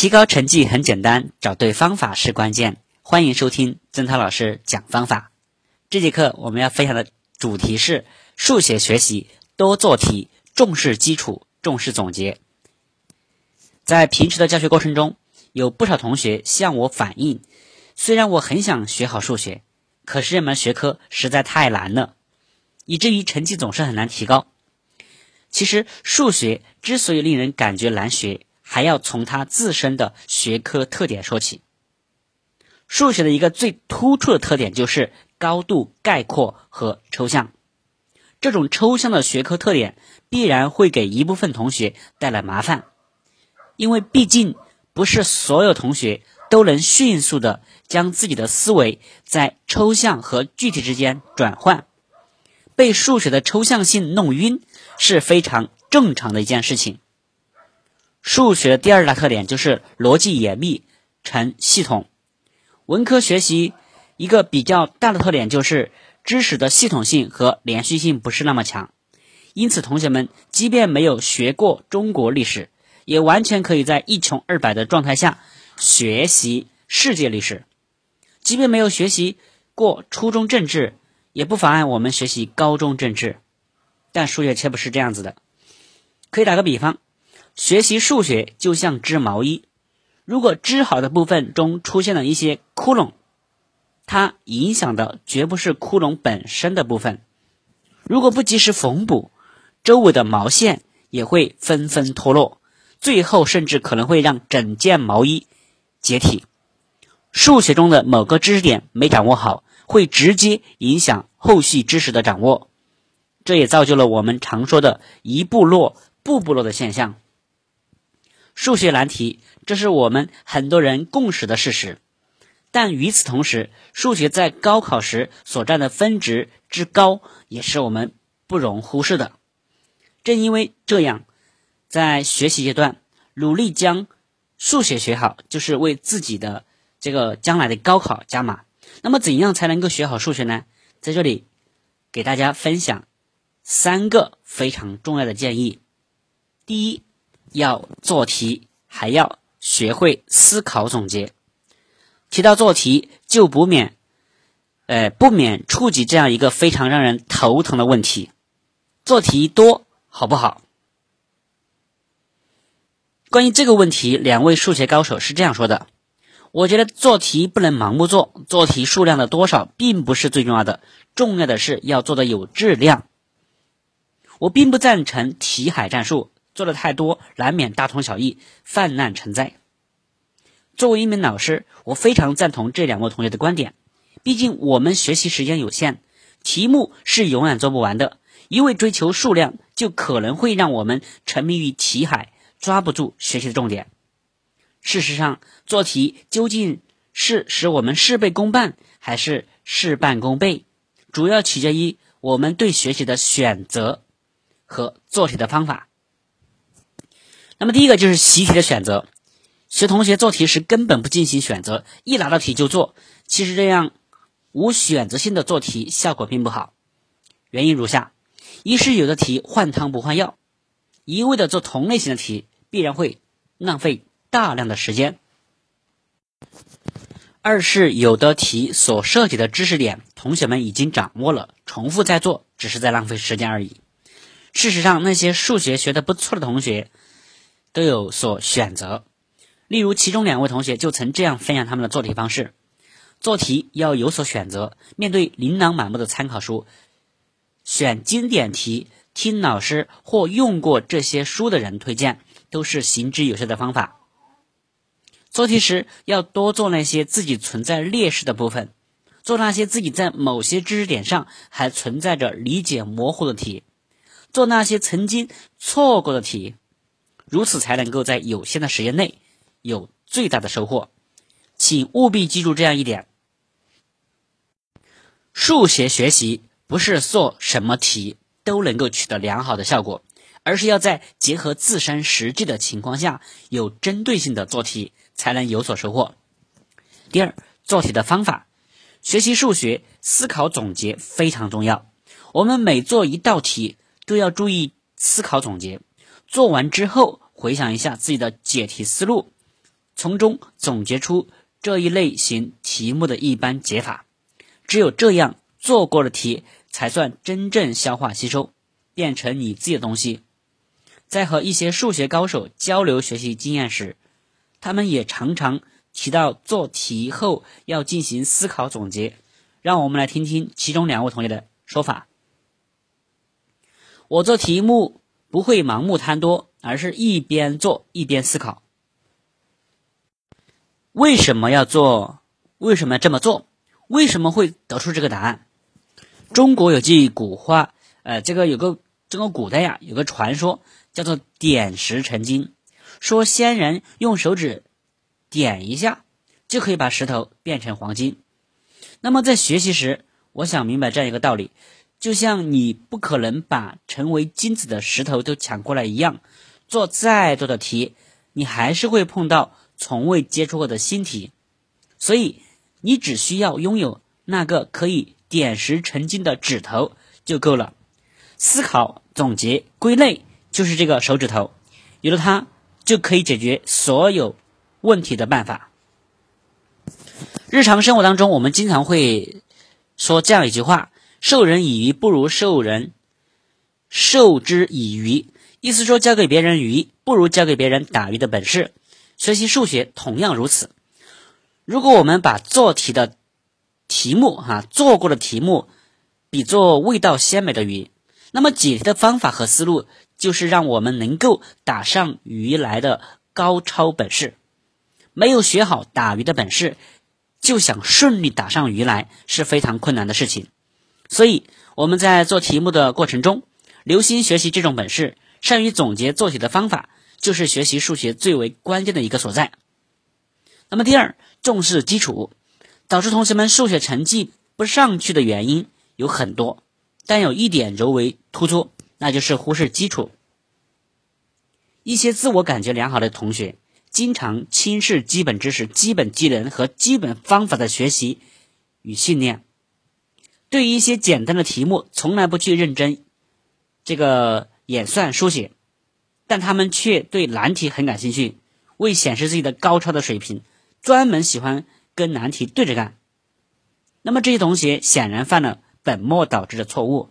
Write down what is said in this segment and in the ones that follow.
提高成绩很简单，找对方法是关键。欢迎收听曾涛老师讲方法。这节课我们要分享的主题是数学学习多做题，重视基础，重视总结。在平时的教学过程中，有不少同学向我反映，虽然我很想学好数学，可是这门学科实在太难了，以至于成绩总是很难提高。其实数学之所以令人感觉难学，还要从它自身的学科特点说起。数学的一个最突出的特点就是高度概括和抽象。这种抽象的学科特点必然会给一部分同学带来麻烦，因为毕竟不是所有同学都能迅速的将自己的思维在抽象和具体之间转换，被数学的抽象性弄晕是非常正常的一件事情。数学第二大特点就是逻辑严密、成系统。文科学习一个比较大的特点就是知识的系统性和连续性不是那么强，因此同学们即便没有学过中国历史，也完全可以在一穷二白的状态下学习世界历史；即便没有学习过初中政治，也不妨碍我们学习高中政治。但数学却不是这样子的，可以打个比方。学习数学就像织毛衣，如果织好的部分中出现了一些窟窿，它影响的绝不是窟窿本身的部分。如果不及时缝补，周围的毛线也会纷纷脱落，最后甚至可能会让整件毛衣解体。数学中的某个知识点没掌握好，会直接影响后续知识的掌握，这也造就了我们常说的一步落步步落的现象。数学难题，这是我们很多人共识的事实。但与此同时，数学在高考时所占的分值之高，也是我们不容忽视的。正因为这样，在学习阶段努力将数学学好，就是为自己的这个将来的高考加码。那么，怎样才能够学好数学呢？在这里给大家分享三个非常重要的建议。第一。要做题，还要学会思考总结。提到做题，就不免，呃，不免触及这样一个非常让人头疼的问题：做题多好不好？关于这个问题，两位数学高手是这样说的：我觉得做题不能盲目做，做题数量的多少并不是最重要的，重要的是要做的有质量。我并不赞成题海战术。做的太多，难免大同小异，泛滥成灾。作为一名老师，我非常赞同这两位同学的观点。毕竟我们学习时间有限，题目是永远做不完的。一味追求数量，就可能会让我们沉迷于题海，抓不住学习的重点。事实上，做题究竟是使我们事倍功半，还是事半功倍，主要取决于我们对学习的选择和做题的方法。那么第一个就是习题的选择，学同学做题时根本不进行选择，一拿到题就做。其实这样无选择性的做题效果并不好，原因如下：一是有的题换汤不换药，一味的做同类型的题必然会浪费大量的时间；二是有的题所涉及的知识点同学们已经掌握了，重复再做只是在浪费时间而已。事实上，那些数学学的不错的同学。都有所选择，例如其中两位同学就曾这样分享他们的做题方式：做题要有所选择，面对琳琅满目的参考书，选经典题，听老师或用过这些书的人推荐，都是行之有效的方法。做题时要多做那些自己存在劣势的部分，做那些自己在某些知识点上还存在着理解模糊的题，做那些曾经错过的题。如此才能够在有限的时间内有最大的收获，请务必记住这样一点：数学学习不是做什么题都能够取得良好的效果，而是要在结合自身实际的情况下，有针对性的做题，才能有所收获。第二，做题的方法，学习数学思考总结非常重要。我们每做一道题都要注意思考总结。做完之后，回想一下自己的解题思路，从中总结出这一类型题目的一般解法。只有这样做过的题，才算真正消化吸收，变成你自己的东西。在和一些数学高手交流学习经验时，他们也常常提到做题后要进行思考总结。让我们来听听其中两位同学的说法。我做题目不会盲目贪多，而是一边做一边思考。为什么要做？为什么要这么做？为什么会得出这个答案？中国有句古话，呃，这个有个这个古代呀，有个传说叫做点石成金，说先人用手指点一下，就可以把石头变成黄金。那么在学习时，我想明白这样一个道理：就像你不可能把成为金子的石头都抢过来一样，做再多的题，你还是会碰到从未接触过的新题。所以，你只需要拥有那个可以点石成金的指头就够了。思考、总结、归类，就是这个手指头，有了它，就可以解决所有问题的办法。日常生活当中，我们经常会说这样一句话：“授人以鱼，不如授人授之以渔。”意思说，教给别人鱼，不如教给别人打鱼的本事。学习数学同样如此。如果我们把做题的题目，哈，做过的题目，比作味道鲜美的鱼，那么解题的方法和思路，就是让我们能够打上鱼来的高超本事。没有学好打鱼的本事。就想顺利打上鱼来是非常困难的事情，所以我们在做题目的过程中，留心学习这种本事，善于总结做题的方法，就是学习数学最为关键的一个所在。那么第二，重视基础，导致同学们数学成绩不上去的原因有很多，但有一点尤为突出，那就是忽视基础。一些自我感觉良好的同学。经常轻视基本知识、基本技能和基本方法的学习与训练，对于一些简单的题目，从来不去认真这个演算书写，但他们却对难题很感兴趣。为显示自己的高超的水平，专门喜欢跟难题对着干。那么这些同学显然犯了本末倒置的错误。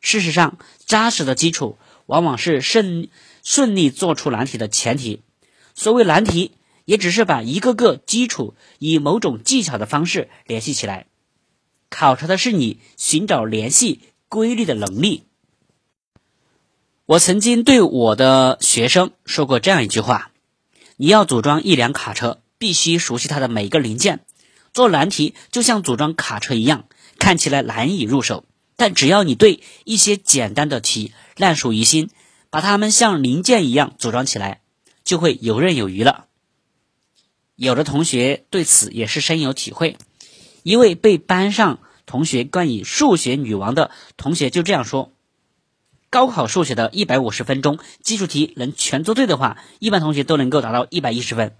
事实上，扎实的基础往往是顺顺利做出难题的前提。所谓难题，也只是把一个个基础以某种技巧的方式联系起来，考察的是你寻找联系规律的能力。我曾经对我的学生说过这样一句话：你要组装一辆卡车，必须熟悉它的每一个零件。做难题就像组装卡车一样，看起来难以入手，但只要你对一些简单的题烂熟于心，把它们像零件一样组装起来。就会游刃有余了。有的同学对此也是深有体会。一位被班上同学冠以“数学女王”的同学就这样说：“高考数学的一百五十分钟，基础题能全做对的话，一般同学都能够达到一百一十分。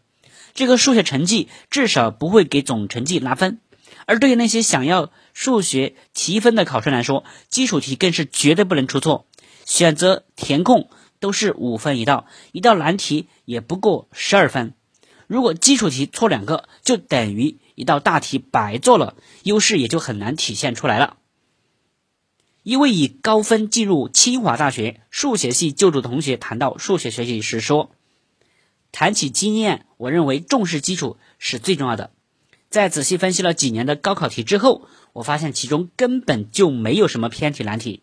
这个数学成绩至少不会给总成绩拿分。而对于那些想要数学提分的考生来说，基础题更是绝对不能出错。选择填空。”都是五分一道，一道难题也不过十二分。如果基础题错两个，就等于一道大题白做了，优势也就很难体现出来了。一位以高分进入清华大学数学系就读同学谈到数学学习时说：“谈起经验，我认为重视基础是最重要的。在仔细分析了几年的高考题之后，我发现其中根本就没有什么偏题难题。”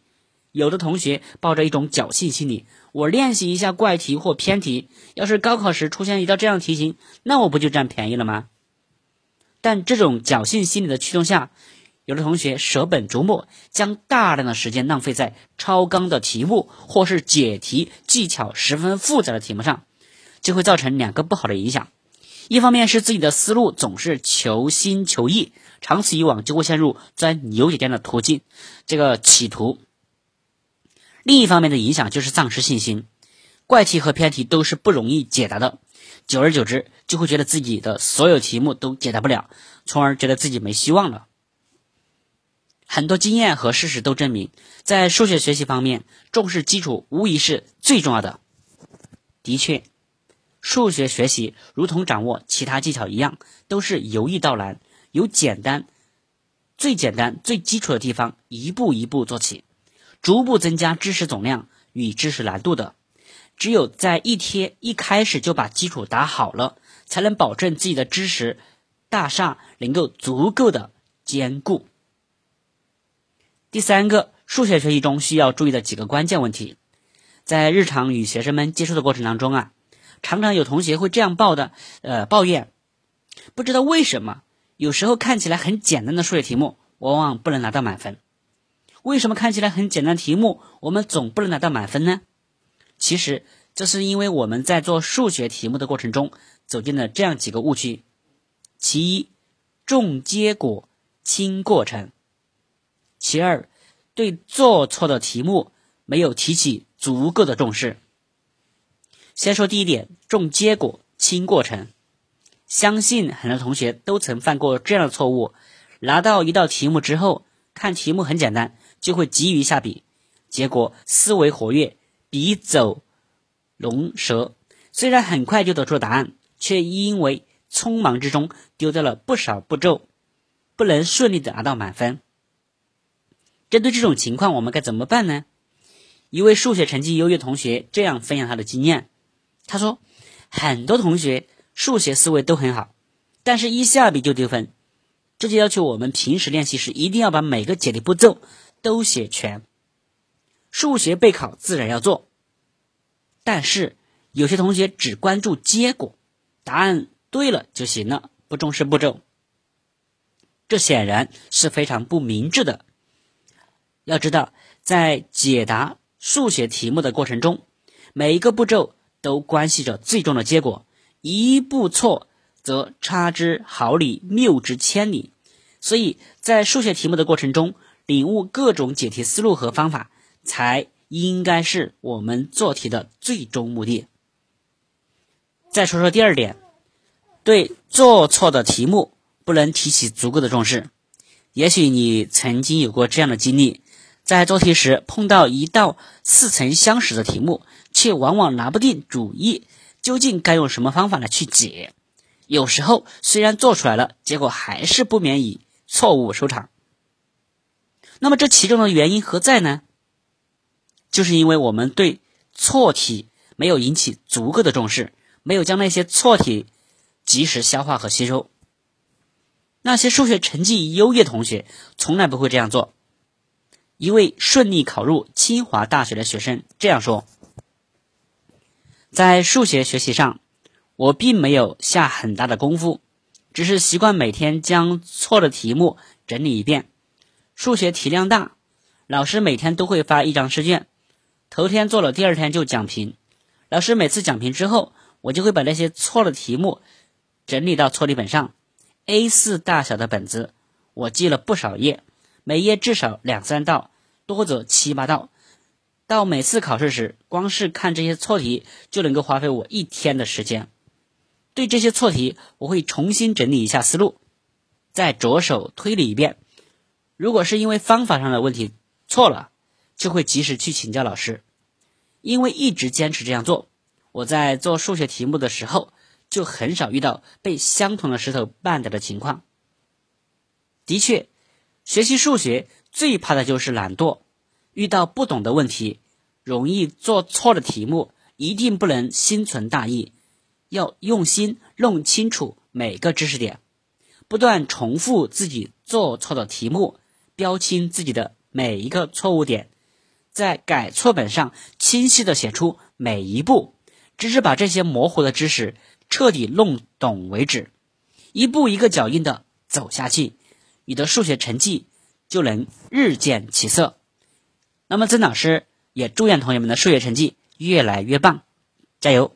有的同学抱着一种侥幸心理，我练习一下怪题或偏题，要是高考时出现一道这样题型，那我不就占便宜了吗？但这种侥幸心理的驱动下，有的同学舍本逐末，将大量的时间浪费在超纲的题目或是解题技巧十分复杂的题目上，就会造成两个不好的影响：一方面是自己的思路总是求新求异，长此以往就会陷入钻牛角尖的途径，这个企图。另一方面的影响就是丧失信心，怪题和偏题都是不容易解答的，久而久之就会觉得自己的所有题目都解答不了，从而觉得自己没希望了。很多经验和事实都证明，在数学学习方面，重视基础无疑是最重要的。的确，数学学习如同掌握其他技巧一样，都是由易到难，由简单、最简单、最基础的地方一步一步做起，逐步增加知识总量与知识难度的。只有在一天一开始就把基础打好了，才能保证自己的知识大厦能够足够的坚固。第三个，数学学习中需要注意的几个关键问题，在日常与学生们接触的过程当中啊。常常有同学会这样报的，呃，抱怨，不知道为什么，有时候看起来很简单的数学题目，往往不能拿到满分。为什么看起来很简单的题目，我们总不能拿到满分呢？其实，这是因为我们在做数学题目的过程中，走进了这样几个误区：其一，重结果轻过程；其二，对做错的题目没有提起足够的重视。先说第一点，重结果轻过程。相信很多同学都曾犯过这样的错误：拿到一道题目之后，看题目很简单，就会急于下笔，结果思维活跃，笔走龙蛇，虽然很快就得出答案，却因为匆忙之中丢掉了不少步骤，不能顺利的拿到满分。针对这种情况，我们该怎么办呢？一位数学成绩优越同学这样分享他的经验。他说，很多同学数学思维都很好，但是一下笔就丢分，这就要求我们平时练习时一定要把每个解题步骤都写全。数学备考自然要做，但是有些同学只关注结果，答案对了就行了，不重视步骤，这显然是非常不明智的。要知道，在解答数学题目的过程中，每一个步骤。都关系着最终的结果，一步错则差之毫厘，谬之千里。所以在数学题目的过程中，领悟各种解题思路和方法，才应该是我们做题的最终目的。再说说第二点，对做错的题目不能提起足够的重视。也许你曾经有过这样的经历，在做题时碰到一道似曾相识的题目。却往往拿不定主意，究竟该用什么方法来去解？有时候虽然做出来了，结果还是不免以错误收场。那么这其中的原因何在呢？就是因为我们对错题没有引起足够的重视，没有将那些错题及时消化和吸收。那些数学成绩优越同学从来不会这样做。一位顺利考入清华大学的学生这样说。在数学学习上，我并没有下很大的功夫，只是习惯每天将错的题目整理一遍。数学题量大，老师每天都会发一张试卷，头天做了，第二天就讲评。老师每次讲评之后，我就会把那些错的题目整理到错题本上，A4 大小的本子，我记了不少页，每页至少两三道，多则七八道。到每次考试时，光是看这些错题就能够花费我一天的时间。对这些错题，我会重新整理一下思路，再着手推理一遍。如果是因为方法上的问题错了，就会及时去请教老师。因为一直坚持这样做，我在做数学题目的时候就很少遇到被相同的石头绊倒的情况。的确，学习数学最怕的就是懒惰。遇到不懂的问题，容易做错的题目，一定不能心存大意，要用心弄清楚每个知识点，不断重复自己做错的题目，标清自己的每一个错误点，在改错本上清晰的写出每一步，直至把这些模糊的知识彻底弄懂为止，一步一个脚印的走下去，你的数学成绩就能日渐起色。那么曾老师也祝愿同学们的数学成绩越来越棒，加油！